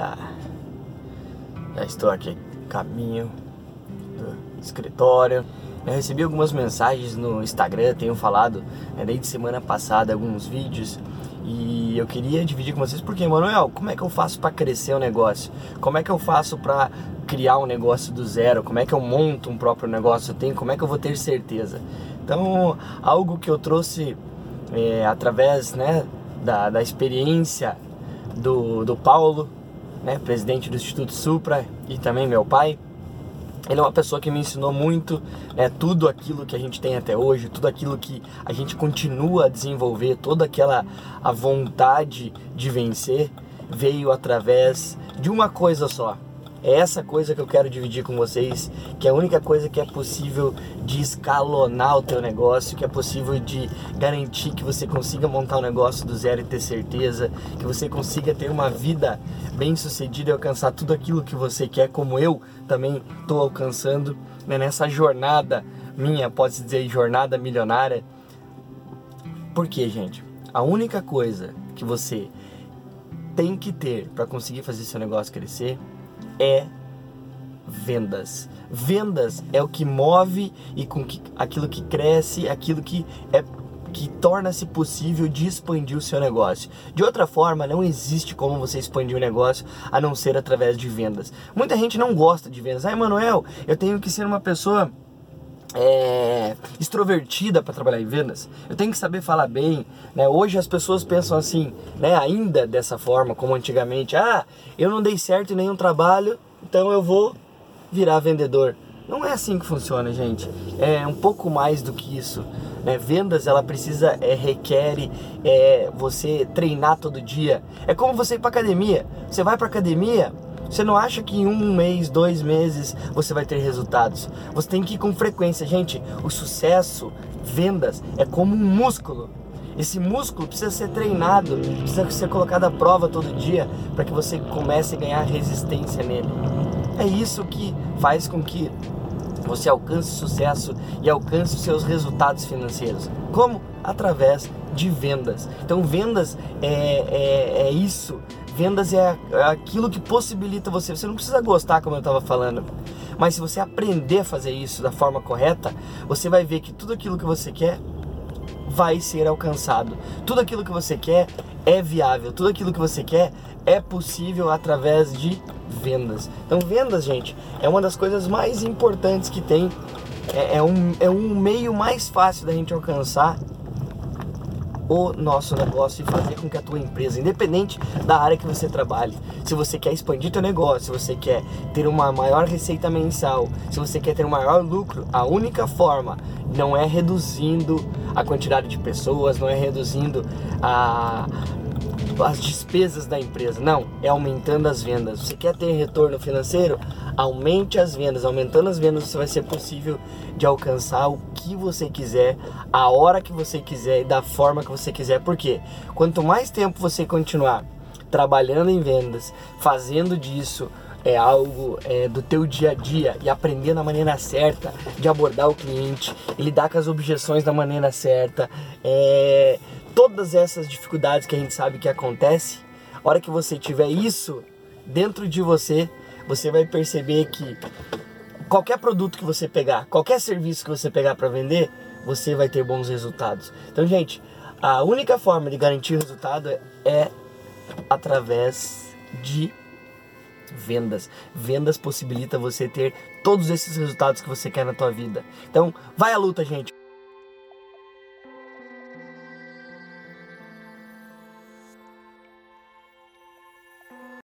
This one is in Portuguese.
dia! Já estou aqui caminho do escritório. Eu recebi algumas mensagens no Instagram, tenho falado né, desde semana passada alguns vídeos e eu queria dividir com vocês porque, Manuel, como é que eu faço para crescer o um negócio? Como é que eu faço para criar um negócio do zero? Como é que eu monto um próprio negócio? Eu tenho, como é que eu vou ter certeza? Então, algo que eu trouxe é, através né, da, da experiência do, do Paulo, né, presidente do Instituto Supra e também meu pai. Ele é uma pessoa que me ensinou muito, né, tudo aquilo que a gente tem até hoje, tudo aquilo que a gente continua a desenvolver, toda aquela a vontade de vencer veio através de uma coisa só, é essa coisa que eu quero dividir com vocês, que é a única coisa que é possível de escalonar o teu negócio, que é possível de garantir que você consiga montar um negócio do zero e ter certeza, que você consiga ter uma vida bem sucedida e alcançar tudo aquilo que você quer, como eu também estou alcançando né, nessa jornada minha, pode-se dizer jornada milionária. Por quê, gente? A única coisa que você tem que ter para conseguir fazer seu negócio crescer é vendas. Vendas é o que move e com que, aquilo que cresce, aquilo que é que torna-se possível de expandir o seu negócio. De outra forma, não existe como você expandir o um negócio a não ser através de vendas. Muita gente não gosta de vendas. Ah, Emanuel, eu tenho que ser uma pessoa é, extrovertida para trabalhar em vendas. Eu tenho que saber falar bem. Né? Hoje as pessoas pensam assim, né? ainda dessa forma, como antigamente. Ah, eu não dei certo em nenhum trabalho, então eu vou virar vendedor. Não é assim que funciona, gente. É um pouco mais do que isso. Né? Vendas, ela precisa, é, requer é, você treinar todo dia. É como você ir para academia. Você vai para academia, você não acha que em um mês, dois meses você vai ter resultados? Você tem que ir com frequência. Gente, o sucesso, vendas, é como um músculo. Esse músculo precisa ser treinado, precisa ser colocado à prova todo dia para que você comece a ganhar resistência nele. É isso que faz com que você alcance sucesso e alcance os seus resultados financeiros. Como? Através de vendas. Então, vendas é, é, é isso Vendas é aquilo que possibilita você. Você não precisa gostar, como eu estava falando, mas se você aprender a fazer isso da forma correta, você vai ver que tudo aquilo que você quer vai ser alcançado. Tudo aquilo que você quer é viável. Tudo aquilo que você quer é possível através de vendas. Então, vendas, gente, é uma das coisas mais importantes que tem. É, é um, é um meio mais fácil da gente alcançar o nosso negócio e fazer com que a tua empresa, independente da área que você trabalhe, se você quer expandir teu negócio, se você quer ter uma maior receita mensal, se você quer ter um maior lucro, a única forma não é reduzindo a quantidade de pessoas, não é reduzindo a as despesas da empresa. Não, é aumentando as vendas. Você quer ter retorno financeiro? Aumente as vendas. Aumentando as vendas, você vai ser possível de alcançar o que você quiser, a hora que você quiser e da forma que você quiser. Porque quanto mais tempo você continuar trabalhando em vendas, fazendo disso é algo é, do teu dia a dia e aprender da maneira certa de abordar o cliente lidar com as objeções da maneira certa, é, todas essas dificuldades que a gente sabe que acontece, a hora que você tiver isso dentro de você, você vai perceber que qualquer produto que você pegar, qualquer serviço que você pegar para vender, você vai ter bons resultados. Então, gente, a única forma de garantir resultado é através de vendas. Vendas possibilita você ter todos esses resultados que você quer na tua vida. Então, vai à luta, gente.